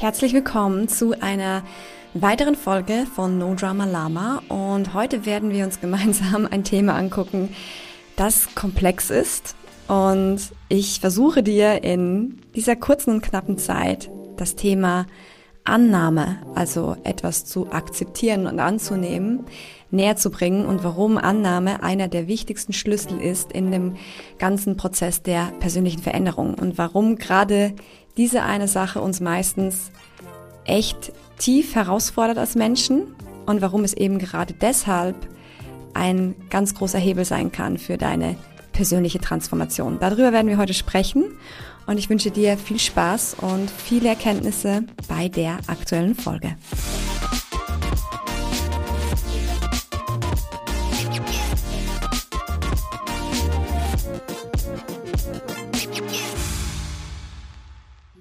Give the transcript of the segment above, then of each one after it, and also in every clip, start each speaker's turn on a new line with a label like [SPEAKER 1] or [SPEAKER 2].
[SPEAKER 1] Herzlich willkommen zu einer weiteren Folge von No Drama Lama. Und heute werden wir uns gemeinsam ein Thema angucken, das komplex ist. Und ich versuche dir in dieser kurzen und knappen Zeit das Thema Annahme, also etwas zu akzeptieren und anzunehmen, näher zu bringen und warum Annahme einer der wichtigsten Schlüssel ist in dem ganzen Prozess der persönlichen Veränderung und warum gerade diese eine Sache uns meistens echt tief herausfordert als Menschen und warum es eben gerade deshalb ein ganz großer Hebel sein kann für deine persönliche Transformation. Darüber werden wir heute sprechen und ich wünsche dir viel Spaß und viele Erkenntnisse bei der aktuellen Folge.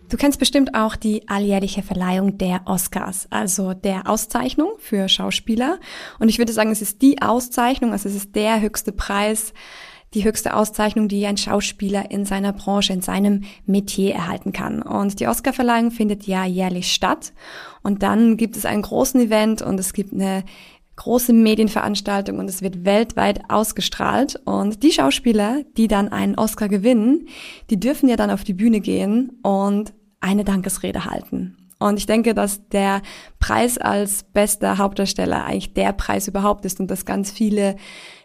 [SPEAKER 1] Du kennst bestimmt auch die alljährliche Verleihung der Oscars, also der Auszeichnung für Schauspieler. Und ich würde sagen, es ist die Auszeichnung, also es ist der höchste Preis, die höchste Auszeichnung, die ein Schauspieler in seiner Branche, in seinem Metier erhalten kann. Und die Oscarverleihung findet ja jährlich statt. Und dann gibt es einen großen Event und es gibt eine große Medienveranstaltung und es wird weltweit ausgestrahlt. Und die Schauspieler, die dann einen Oscar gewinnen, die dürfen ja dann auf die Bühne gehen und eine Dankesrede halten. Und ich denke, dass der Preis als bester Hauptdarsteller eigentlich der Preis überhaupt ist und dass ganz viele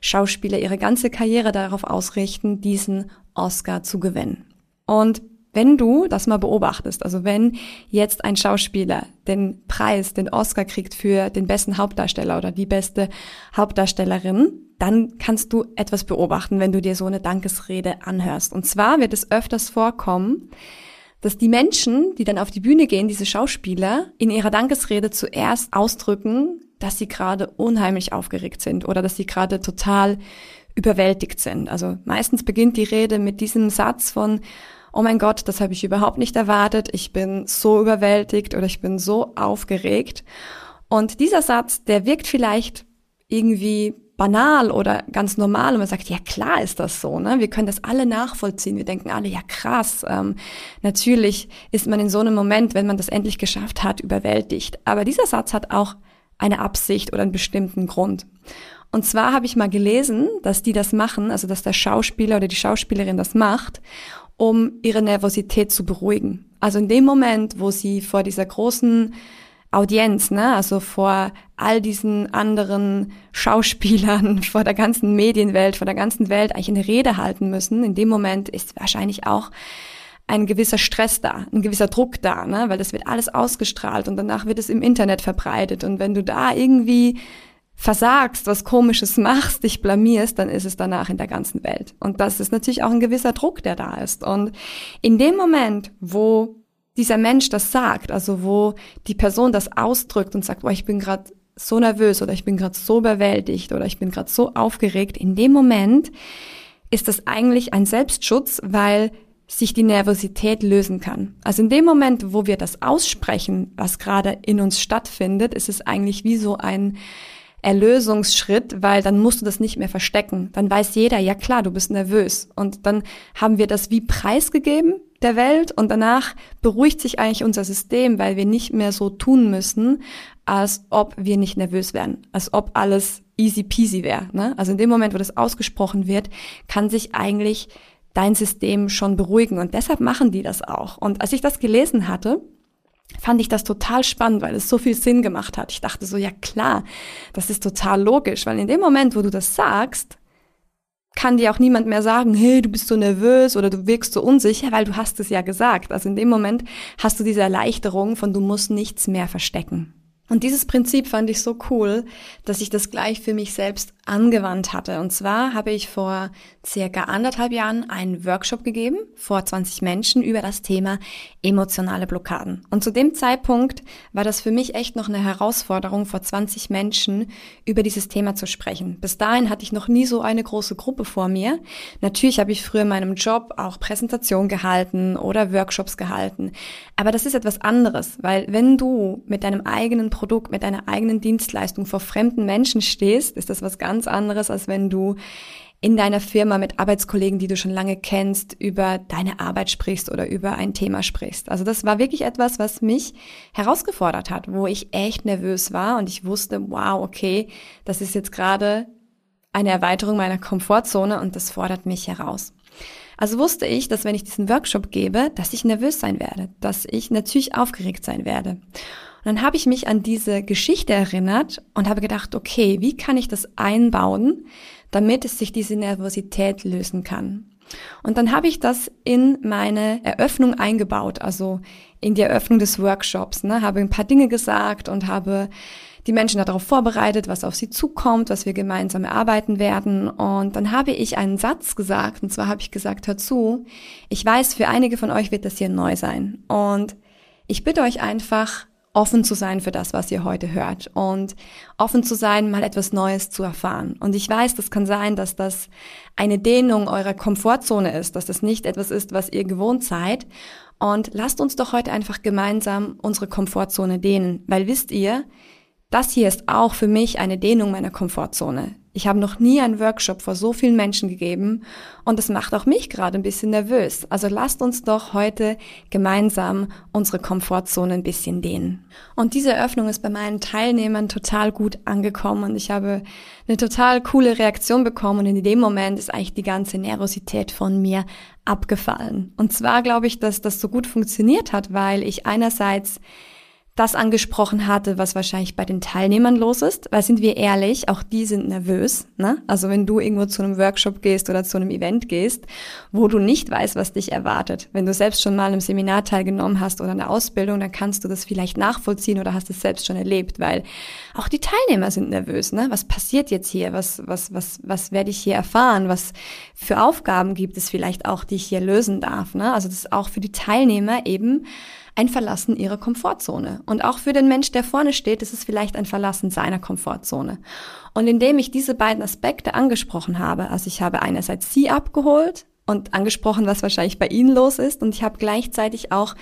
[SPEAKER 1] Schauspieler ihre ganze Karriere darauf ausrichten, diesen Oscar zu gewinnen. Und wenn du das mal beobachtest, also wenn jetzt ein Schauspieler den Preis, den Oscar kriegt für den besten Hauptdarsteller oder die beste Hauptdarstellerin, dann kannst du etwas beobachten, wenn du dir so eine Dankesrede anhörst. Und zwar wird es öfters vorkommen, dass die Menschen, die dann auf die Bühne gehen, diese Schauspieler, in ihrer Dankesrede zuerst ausdrücken, dass sie gerade unheimlich aufgeregt sind oder dass sie gerade total überwältigt sind. Also meistens beginnt die Rede mit diesem Satz von, oh mein Gott, das habe ich überhaupt nicht erwartet, ich bin so überwältigt oder ich bin so aufgeregt. Und dieser Satz, der wirkt vielleicht irgendwie banal oder ganz normal und man sagt, ja klar ist das so, ne? Wir können das alle nachvollziehen. Wir denken alle, ja krass. Ähm, natürlich ist man in so einem Moment, wenn man das endlich geschafft hat, überwältigt. Aber dieser Satz hat auch eine Absicht oder einen bestimmten Grund. Und zwar habe ich mal gelesen, dass die das machen, also dass der Schauspieler oder die Schauspielerin das macht, um ihre Nervosität zu beruhigen. Also in dem Moment, wo sie vor dieser großen Audienz, ne? also vor all diesen anderen Schauspielern, vor der ganzen Medienwelt, vor der ganzen Welt eigentlich eine Rede halten müssen. In dem Moment ist wahrscheinlich auch ein gewisser Stress da, ein gewisser Druck da, ne? weil das wird alles ausgestrahlt und danach wird es im Internet verbreitet. Und wenn du da irgendwie versagst, was komisches machst, dich blamierst, dann ist es danach in der ganzen Welt. Und das ist natürlich auch ein gewisser Druck, der da ist. Und in dem Moment, wo dieser Mensch das sagt, also wo die Person das ausdrückt und sagt, boah, ich bin gerade so nervös oder ich bin gerade so überwältigt oder ich bin gerade so aufgeregt, in dem Moment ist das eigentlich ein Selbstschutz, weil sich die Nervosität lösen kann. Also in dem Moment, wo wir das aussprechen, was gerade in uns stattfindet, ist es eigentlich wie so ein Erlösungsschritt, weil dann musst du das nicht mehr verstecken. Dann weiß jeder, ja klar, du bist nervös. Und dann haben wir das wie preisgegeben der Welt und danach beruhigt sich eigentlich unser System, weil wir nicht mehr so tun müssen, als ob wir nicht nervös wären, als ob alles easy peasy wäre. Ne? Also in dem Moment, wo das ausgesprochen wird, kann sich eigentlich dein System schon beruhigen und deshalb machen die das auch. Und als ich das gelesen hatte, fand ich das total spannend, weil es so viel Sinn gemacht hat. Ich dachte so, ja klar, das ist total logisch, weil in dem Moment, wo du das sagst, kann dir auch niemand mehr sagen, hey, du bist so nervös oder du wirkst so unsicher, weil du hast es ja gesagt. Also in dem Moment hast du diese Erleichterung von du musst nichts mehr verstecken. Und dieses Prinzip fand ich so cool, dass ich das gleich für mich selbst angewandt hatte. Und zwar habe ich vor circa anderthalb Jahren einen Workshop gegeben vor 20 Menschen über das Thema emotionale Blockaden. Und zu dem Zeitpunkt war das für mich echt noch eine Herausforderung, vor 20 Menschen über dieses Thema zu sprechen. Bis dahin hatte ich noch nie so eine große Gruppe vor mir. Natürlich habe ich früher in meinem Job auch Präsentationen gehalten oder Workshops gehalten. Aber das ist etwas anderes, weil wenn du mit deinem eigenen Produkt, mit deiner eigenen Dienstleistung vor fremden Menschen stehst, ist das was ganz anderes, als wenn du in deiner Firma mit Arbeitskollegen, die du schon lange kennst, über deine Arbeit sprichst oder über ein Thema sprichst. Also das war wirklich etwas, was mich herausgefordert hat, wo ich echt nervös war und ich wusste, wow, okay, das ist jetzt gerade eine Erweiterung meiner Komfortzone und das fordert mich heraus. Also wusste ich, dass wenn ich diesen Workshop gebe, dass ich nervös sein werde, dass ich natürlich aufgeregt sein werde. Und dann habe ich mich an diese Geschichte erinnert und habe gedacht, okay, wie kann ich das einbauen, damit es sich diese Nervosität lösen kann? Und dann habe ich das in meine Eröffnung eingebaut, also in die Eröffnung des Workshops, ne, habe ein paar Dinge gesagt und habe die Menschen darauf vorbereitet, was auf sie zukommt, was wir gemeinsam erarbeiten werden. Und dann habe ich einen Satz gesagt, und zwar habe ich gesagt, hör zu, ich weiß, für einige von euch wird das hier neu sein. Und ich bitte euch einfach, offen zu sein für das, was ihr heute hört und offen zu sein, mal etwas Neues zu erfahren. Und ich weiß, das kann sein, dass das eine Dehnung eurer Komfortzone ist, dass das nicht etwas ist, was ihr gewohnt seid. Und lasst uns doch heute einfach gemeinsam unsere Komfortzone dehnen, weil wisst ihr, das hier ist auch für mich eine Dehnung meiner Komfortzone. Ich habe noch nie einen Workshop vor so vielen Menschen gegeben und das macht auch mich gerade ein bisschen nervös. Also lasst uns doch heute gemeinsam unsere Komfortzone ein bisschen dehnen. Und diese Eröffnung ist bei meinen Teilnehmern total gut angekommen und ich habe eine total coole Reaktion bekommen und in dem Moment ist eigentlich die ganze Nervosität von mir abgefallen. Und zwar glaube ich, dass das so gut funktioniert hat, weil ich einerseits das angesprochen hatte, was wahrscheinlich bei den Teilnehmern los ist, weil sind wir ehrlich, auch die sind nervös. Ne? Also wenn du irgendwo zu einem Workshop gehst oder zu einem Event gehst, wo du nicht weißt, was dich erwartet. Wenn du selbst schon mal im Seminar teilgenommen hast oder in der Ausbildung, dann kannst du das vielleicht nachvollziehen oder hast es selbst schon erlebt, weil auch die Teilnehmer sind nervös. Ne? Was passiert jetzt hier? Was, was, was, was werde ich hier erfahren? Was für Aufgaben gibt es vielleicht auch, die ich hier lösen darf? Ne? Also das ist auch für die Teilnehmer eben ein Verlassen ihrer Komfortzone. Und auch für den Mensch, der vorne steht, ist es vielleicht ein Verlassen seiner Komfortzone. Und indem ich diese beiden Aspekte angesprochen habe, also ich habe einerseits sie abgeholt und angesprochen, was wahrscheinlich bei ihnen los ist, und ich habe gleichzeitig auch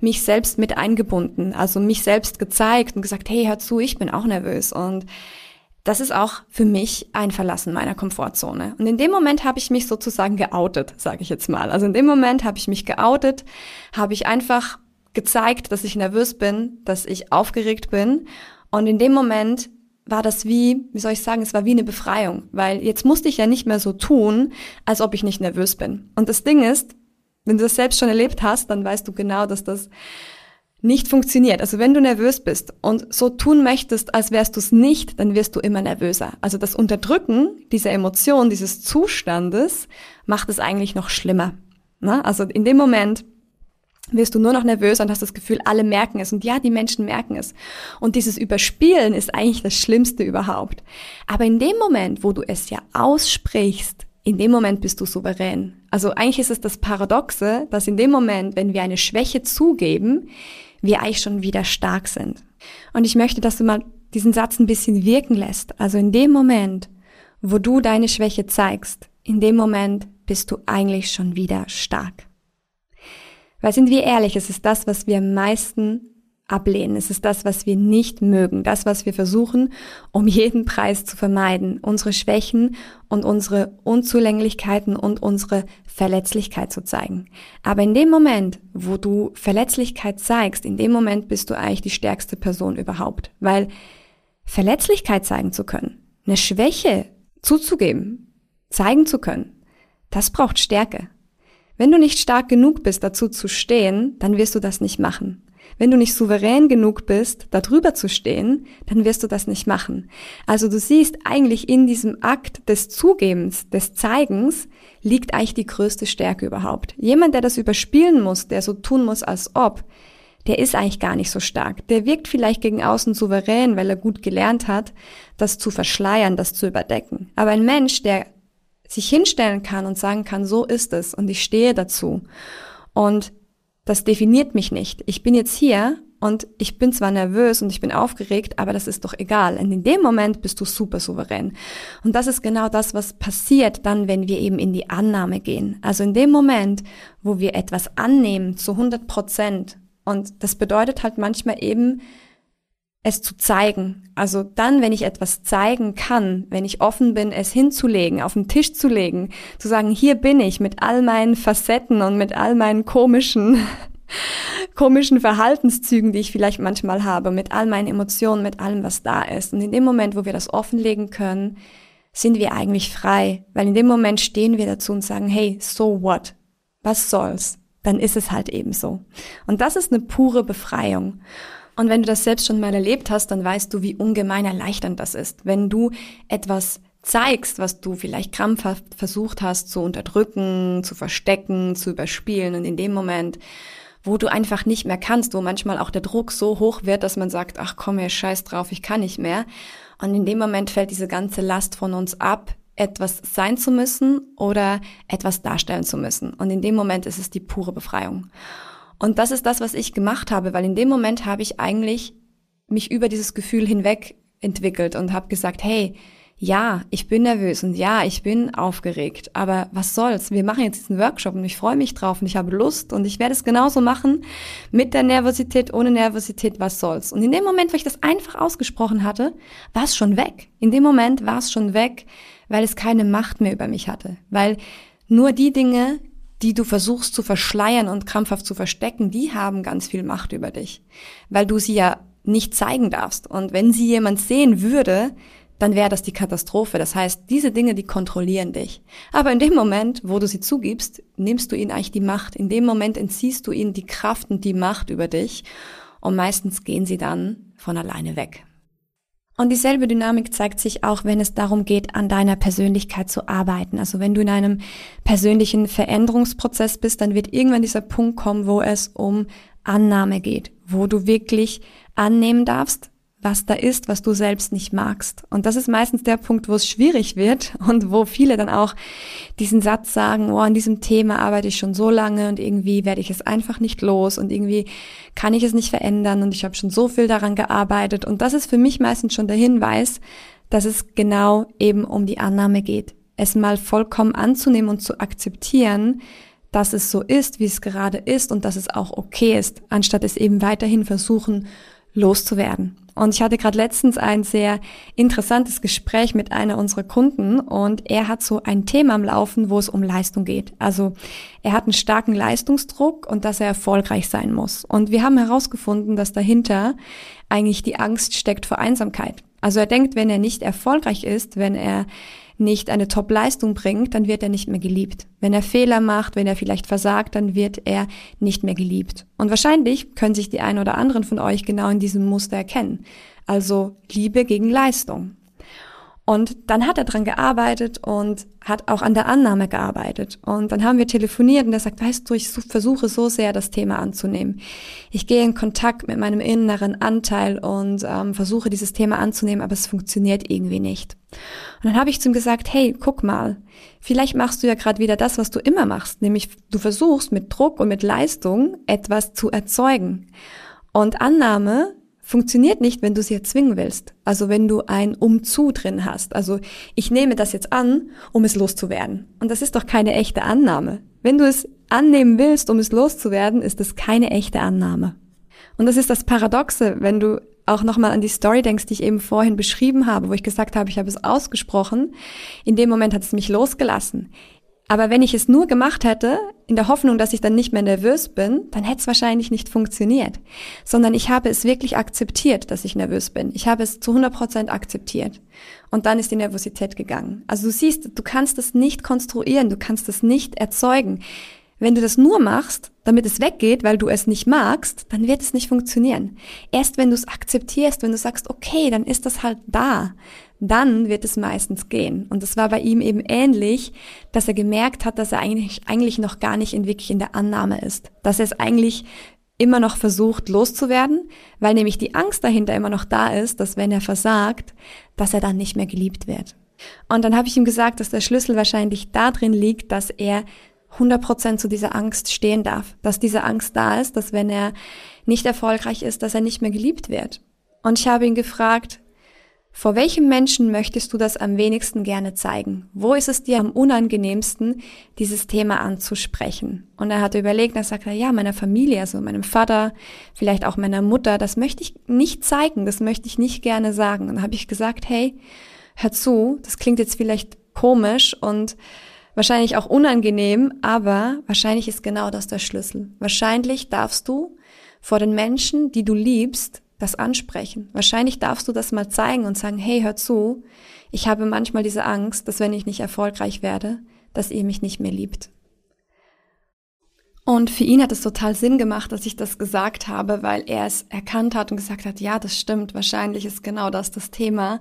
[SPEAKER 1] mich selbst mit eingebunden, also mich selbst gezeigt und gesagt, hey, hör zu, ich bin auch nervös und das ist auch für mich ein Verlassen meiner Komfortzone. Und in dem Moment habe ich mich sozusagen geoutet, sage ich jetzt mal. Also in dem Moment habe ich mich geoutet, habe ich einfach gezeigt, dass ich nervös bin, dass ich aufgeregt bin. Und in dem Moment war das wie, wie soll ich sagen, es war wie eine Befreiung, weil jetzt musste ich ja nicht mehr so tun, als ob ich nicht nervös bin. Und das Ding ist, wenn du das selbst schon erlebt hast, dann weißt du genau, dass das nicht funktioniert. Also wenn du nervös bist und so tun möchtest, als wärst du es nicht, dann wirst du immer nervöser. Also das Unterdrücken dieser Emotion, dieses Zustandes, macht es eigentlich noch schlimmer. Na? Also in dem Moment, wirst du nur noch nervös und hast das Gefühl, alle merken es. Und ja, die Menschen merken es. Und dieses Überspielen ist eigentlich das Schlimmste überhaupt. Aber in dem Moment, wo du es ja aussprichst, in dem Moment bist du souverän. Also eigentlich ist es das Paradoxe, dass in dem Moment, wenn wir eine Schwäche zugeben, wir eigentlich schon wieder stark sind. Und ich möchte, dass du mal diesen Satz ein bisschen wirken lässt. Also in dem Moment, wo du deine Schwäche zeigst, in dem Moment bist du eigentlich schon wieder stark. Weil sind wir ehrlich, es ist das, was wir am meisten ablehnen. Es ist das, was wir nicht mögen, das, was wir versuchen, um jeden Preis zu vermeiden, unsere Schwächen und unsere Unzulänglichkeiten und unsere Verletzlichkeit zu zeigen. Aber in dem Moment, wo du Verletzlichkeit zeigst, in dem Moment bist du eigentlich die stärkste Person überhaupt, weil Verletzlichkeit zeigen zu können, eine Schwäche zuzugeben, zeigen zu können, das braucht Stärke. Wenn du nicht stark genug bist, dazu zu stehen, dann wirst du das nicht machen. Wenn du nicht souverän genug bist, darüber zu stehen, dann wirst du das nicht machen. Also du siehst eigentlich in diesem Akt des Zugebens, des Zeigens, liegt eigentlich die größte Stärke überhaupt. Jemand, der das überspielen muss, der so tun muss, als ob, der ist eigentlich gar nicht so stark. Der wirkt vielleicht gegen außen souverän, weil er gut gelernt hat, das zu verschleiern, das zu überdecken. Aber ein Mensch, der sich hinstellen kann und sagen kann, so ist es und ich stehe dazu. Und das definiert mich nicht. Ich bin jetzt hier und ich bin zwar nervös und ich bin aufgeregt, aber das ist doch egal. Und in dem Moment bist du super souverän. Und das ist genau das, was passiert dann, wenn wir eben in die Annahme gehen. Also in dem Moment, wo wir etwas annehmen zu 100 Prozent. Und das bedeutet halt manchmal eben, es zu zeigen. Also dann, wenn ich etwas zeigen kann, wenn ich offen bin, es hinzulegen, auf den Tisch zu legen, zu sagen, hier bin ich mit all meinen Facetten und mit all meinen komischen, komischen Verhaltenszügen, die ich vielleicht manchmal habe, mit all meinen Emotionen, mit allem, was da ist. Und in dem Moment, wo wir das offenlegen können, sind wir eigentlich frei, weil in dem Moment stehen wir dazu und sagen, hey, so what? Was soll's? Dann ist es halt eben so. Und das ist eine pure Befreiung. Und wenn du das selbst schon mal erlebt hast, dann weißt du, wie ungemein erleichternd das ist. Wenn du etwas zeigst, was du vielleicht krampfhaft versucht hast zu unterdrücken, zu verstecken, zu überspielen und in dem Moment, wo du einfach nicht mehr kannst, wo manchmal auch der Druck so hoch wird, dass man sagt, ach komm, her scheiß drauf, ich kann nicht mehr. Und in dem Moment fällt diese ganze Last von uns ab, etwas sein zu müssen oder etwas darstellen zu müssen. Und in dem Moment ist es die pure Befreiung. Und das ist das, was ich gemacht habe, weil in dem Moment habe ich eigentlich mich über dieses Gefühl hinweg entwickelt und habe gesagt, hey, ja, ich bin nervös und ja, ich bin aufgeregt, aber was soll's? Wir machen jetzt diesen Workshop und ich freue mich drauf und ich habe Lust und ich werde es genauso machen mit der Nervosität, ohne Nervosität, was soll's? Und in dem Moment, wo ich das einfach ausgesprochen hatte, war es schon weg. In dem Moment war es schon weg, weil es keine Macht mehr über mich hatte, weil nur die Dinge, die du versuchst zu verschleiern und krampfhaft zu verstecken, die haben ganz viel Macht über dich, weil du sie ja nicht zeigen darfst. Und wenn sie jemand sehen würde, dann wäre das die Katastrophe. Das heißt, diese Dinge, die kontrollieren dich. Aber in dem Moment, wo du sie zugibst, nimmst du ihnen eigentlich die Macht. In dem Moment entziehst du ihnen die Kraft und die Macht über dich. Und meistens gehen sie dann von alleine weg. Und dieselbe Dynamik zeigt sich auch, wenn es darum geht, an deiner Persönlichkeit zu arbeiten. Also wenn du in einem persönlichen Veränderungsprozess bist, dann wird irgendwann dieser Punkt kommen, wo es um Annahme geht, wo du wirklich annehmen darfst, was da ist, was du selbst nicht magst. Und das ist meistens der Punkt, wo es schwierig wird und wo viele dann auch diesen Satz sagen, oh, an diesem Thema arbeite ich schon so lange und irgendwie werde ich es einfach nicht los und irgendwie kann ich es nicht verändern und ich habe schon so viel daran gearbeitet. Und das ist für mich meistens schon der Hinweis, dass es genau eben um die Annahme geht. Es mal vollkommen anzunehmen und zu akzeptieren, dass es so ist, wie es gerade ist und dass es auch okay ist, anstatt es eben weiterhin versuchen loszuwerden. Und ich hatte gerade letztens ein sehr interessantes Gespräch mit einer unserer Kunden und er hat so ein Thema am Laufen, wo es um Leistung geht. Also er hat einen starken Leistungsdruck und dass er erfolgreich sein muss. Und wir haben herausgefunden, dass dahinter eigentlich die Angst steckt vor Einsamkeit. Also er denkt, wenn er nicht erfolgreich ist, wenn er nicht eine Top-Leistung bringt, dann wird er nicht mehr geliebt. Wenn er Fehler macht, wenn er vielleicht versagt, dann wird er nicht mehr geliebt. Und wahrscheinlich können sich die einen oder anderen von euch genau in diesem Muster erkennen. Also Liebe gegen Leistung. Und dann hat er dran gearbeitet und hat auch an der Annahme gearbeitet. Und dann haben wir telefoniert und er sagt, weißt du, ich versuche so sehr, das Thema anzunehmen. Ich gehe in Kontakt mit meinem inneren Anteil und ähm, versuche dieses Thema anzunehmen, aber es funktioniert irgendwie nicht. Und dann habe ich zu ihm gesagt, hey, guck mal, vielleicht machst du ja gerade wieder das, was du immer machst, nämlich du versuchst mit Druck und mit Leistung etwas zu erzeugen. Und Annahme funktioniert nicht, wenn du sie erzwingen willst. Also wenn du ein Umzu drin hast. Also ich nehme das jetzt an, um es loszuwerden. Und das ist doch keine echte Annahme. Wenn du es annehmen willst, um es loszuwerden, ist es keine echte Annahme. Und das ist das Paradoxe, wenn du auch nochmal an die Story denkst, die ich eben vorhin beschrieben habe, wo ich gesagt habe, ich habe es ausgesprochen. In dem Moment hat es mich losgelassen. Aber wenn ich es nur gemacht hätte, in der Hoffnung, dass ich dann nicht mehr nervös bin, dann hätte es wahrscheinlich nicht funktioniert. Sondern ich habe es wirklich akzeptiert, dass ich nervös bin. Ich habe es zu 100 Prozent akzeptiert. Und dann ist die Nervosität gegangen. Also du siehst, du kannst es nicht konstruieren, du kannst es nicht erzeugen. Wenn du das nur machst, damit es weggeht, weil du es nicht magst, dann wird es nicht funktionieren. Erst wenn du es akzeptierst, wenn du sagst, okay, dann ist das halt da, dann wird es meistens gehen. Und es war bei ihm eben ähnlich, dass er gemerkt hat, dass er eigentlich, eigentlich noch gar nicht in wirklich in der Annahme ist. Dass er es eigentlich immer noch versucht loszuwerden, weil nämlich die Angst dahinter immer noch da ist, dass wenn er versagt, dass er dann nicht mehr geliebt wird. Und dann habe ich ihm gesagt, dass der Schlüssel wahrscheinlich darin liegt, dass er 100% zu dieser Angst stehen darf, dass diese Angst da ist, dass wenn er nicht erfolgreich ist, dass er nicht mehr geliebt wird. Und ich habe ihn gefragt, Vor welchem Menschen möchtest du das am wenigsten gerne zeigen? Wo ist es dir am unangenehmsten, dieses Thema anzusprechen? Und er hat überlegt, er sagt, ja, meiner Familie, also meinem Vater, vielleicht auch meiner Mutter, das möchte ich nicht zeigen, das möchte ich nicht gerne sagen. Und dann habe ich gesagt, hey, hör zu, das klingt jetzt vielleicht komisch und wahrscheinlich auch unangenehm, aber wahrscheinlich ist genau das der Schlüssel. Wahrscheinlich darfst du vor den Menschen, die du liebst, das ansprechen. Wahrscheinlich darfst du das mal zeigen und sagen, hey, hör zu, ich habe manchmal diese Angst, dass wenn ich nicht erfolgreich werde, dass ihr mich nicht mehr liebt. Und für ihn hat es total Sinn gemacht, dass ich das gesagt habe, weil er es erkannt hat und gesagt hat, ja, das stimmt, wahrscheinlich ist genau das das Thema,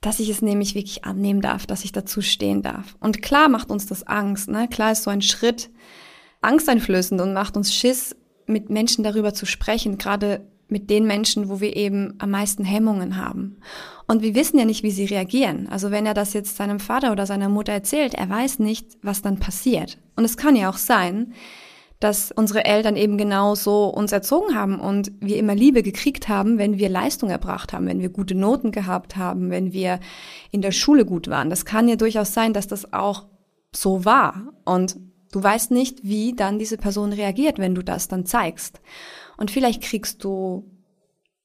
[SPEAKER 1] dass ich es nämlich wirklich annehmen darf, dass ich dazu stehen darf. Und klar macht uns das Angst, ne? Klar ist so ein Schritt angsteinflößend und macht uns Schiss, mit Menschen darüber zu sprechen, gerade mit den Menschen, wo wir eben am meisten Hemmungen haben. Und wir wissen ja nicht, wie sie reagieren. Also wenn er das jetzt seinem Vater oder seiner Mutter erzählt, er weiß nicht, was dann passiert. Und es kann ja auch sein, dass unsere Eltern eben genau so uns erzogen haben und wir immer Liebe gekriegt haben, wenn wir Leistung erbracht haben, wenn wir gute Noten gehabt haben, wenn wir in der Schule gut waren. Das kann ja durchaus sein, dass das auch so war. Und du weißt nicht, wie dann diese Person reagiert, wenn du das dann zeigst. Und vielleicht kriegst du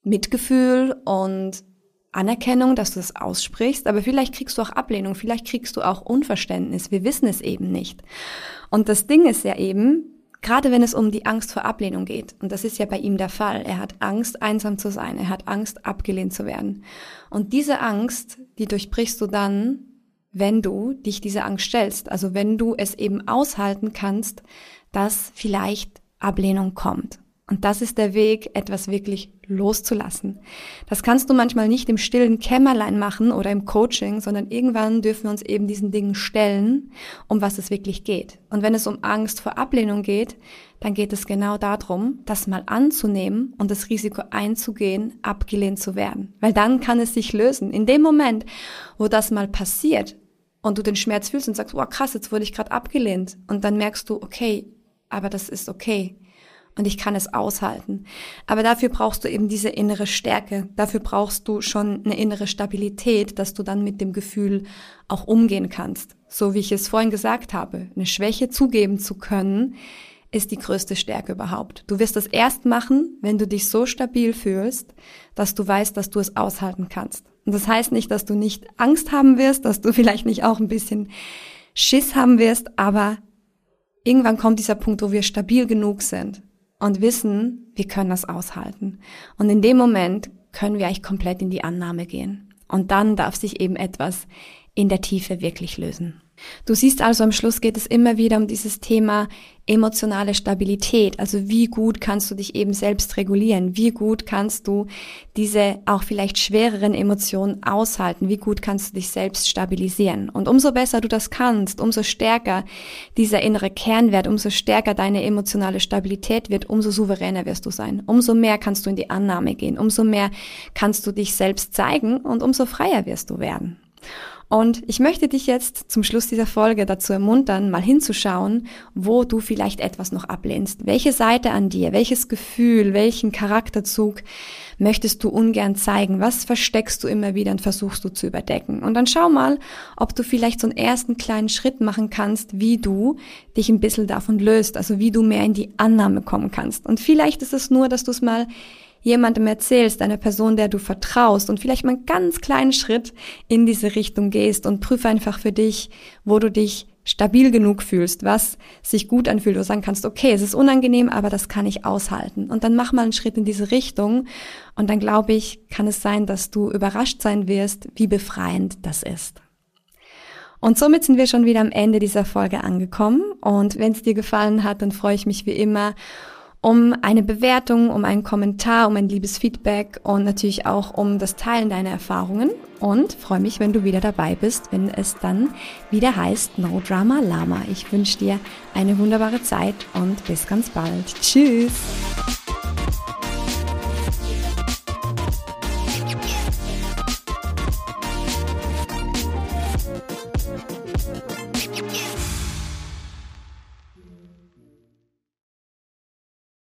[SPEAKER 1] Mitgefühl und Anerkennung, dass du das aussprichst, aber vielleicht kriegst du auch Ablehnung, vielleicht kriegst du auch Unverständnis. Wir wissen es eben nicht. Und das Ding ist ja eben, gerade wenn es um die Angst vor Ablehnung geht, und das ist ja bei ihm der Fall, er hat Angst, einsam zu sein, er hat Angst, abgelehnt zu werden. Und diese Angst, die durchbrichst du dann, wenn du dich dieser Angst stellst, also wenn du es eben aushalten kannst, dass vielleicht Ablehnung kommt. Und das ist der Weg, etwas wirklich loszulassen. Das kannst du manchmal nicht im stillen Kämmerlein machen oder im Coaching, sondern irgendwann dürfen wir uns eben diesen Dingen stellen, um was es wirklich geht. Und wenn es um Angst vor Ablehnung geht, dann geht es genau darum, das mal anzunehmen und das Risiko einzugehen, abgelehnt zu werden. Weil dann kann es sich lösen. In dem Moment, wo das mal passiert und du den Schmerz fühlst und sagst, oh krass, jetzt wurde ich gerade abgelehnt. Und dann merkst du, okay, aber das ist okay und ich kann es aushalten. Aber dafür brauchst du eben diese innere Stärke. Dafür brauchst du schon eine innere Stabilität, dass du dann mit dem Gefühl auch umgehen kannst. So wie ich es vorhin gesagt habe, eine Schwäche zugeben zu können, ist die größte Stärke überhaupt. Du wirst das erst machen, wenn du dich so stabil fühlst, dass du weißt, dass du es aushalten kannst. Und das heißt nicht, dass du nicht Angst haben wirst, dass du vielleicht nicht auch ein bisschen Schiss haben wirst, aber irgendwann kommt dieser Punkt, wo wir stabil genug sind, und wissen, wir können das aushalten. Und in dem Moment können wir eigentlich komplett in die Annahme gehen. Und dann darf sich eben etwas in der Tiefe wirklich lösen. Du siehst also am Schluss geht es immer wieder um dieses Thema emotionale Stabilität. Also wie gut kannst du dich eben selbst regulieren? Wie gut kannst du diese auch vielleicht schwereren Emotionen aushalten? Wie gut kannst du dich selbst stabilisieren? Und umso besser du das kannst, umso stärker dieser innere Kernwert, umso stärker deine emotionale Stabilität wird, umso souveräner wirst du sein. Umso mehr kannst du in die Annahme gehen. Umso mehr kannst du dich selbst zeigen und umso freier wirst du werden. Und ich möchte dich jetzt zum Schluss dieser Folge dazu ermuntern, mal hinzuschauen, wo du vielleicht etwas noch ablehnst. Welche Seite an dir, welches Gefühl, welchen Charakterzug möchtest du ungern zeigen? Was versteckst du immer wieder und versuchst du zu überdecken? Und dann schau mal, ob du vielleicht so einen ersten kleinen Schritt machen kannst, wie du dich ein bisschen davon löst, also wie du mehr in die Annahme kommen kannst. Und vielleicht ist es nur, dass du es mal jemandem erzählst, einer Person, der du vertraust und vielleicht mal einen ganz kleinen Schritt in diese Richtung gehst und prüfe einfach für dich, wo du dich stabil genug fühlst, was sich gut anfühlt, du sagen kannst, okay, es ist unangenehm, aber das kann ich aushalten. Und dann mach mal einen Schritt in diese Richtung und dann glaube ich, kann es sein, dass du überrascht sein wirst, wie befreiend das ist. Und somit sind wir schon wieder am Ende dieser Folge angekommen. Und wenn es dir gefallen hat, dann freue ich mich wie immer um eine Bewertung, um einen Kommentar, um ein liebes Feedback und natürlich auch um das Teilen deiner Erfahrungen. Und freue mich, wenn du wieder dabei bist, wenn es dann wieder heißt No Drama Lama. Ich wünsche dir eine wunderbare Zeit und bis ganz bald. Tschüss!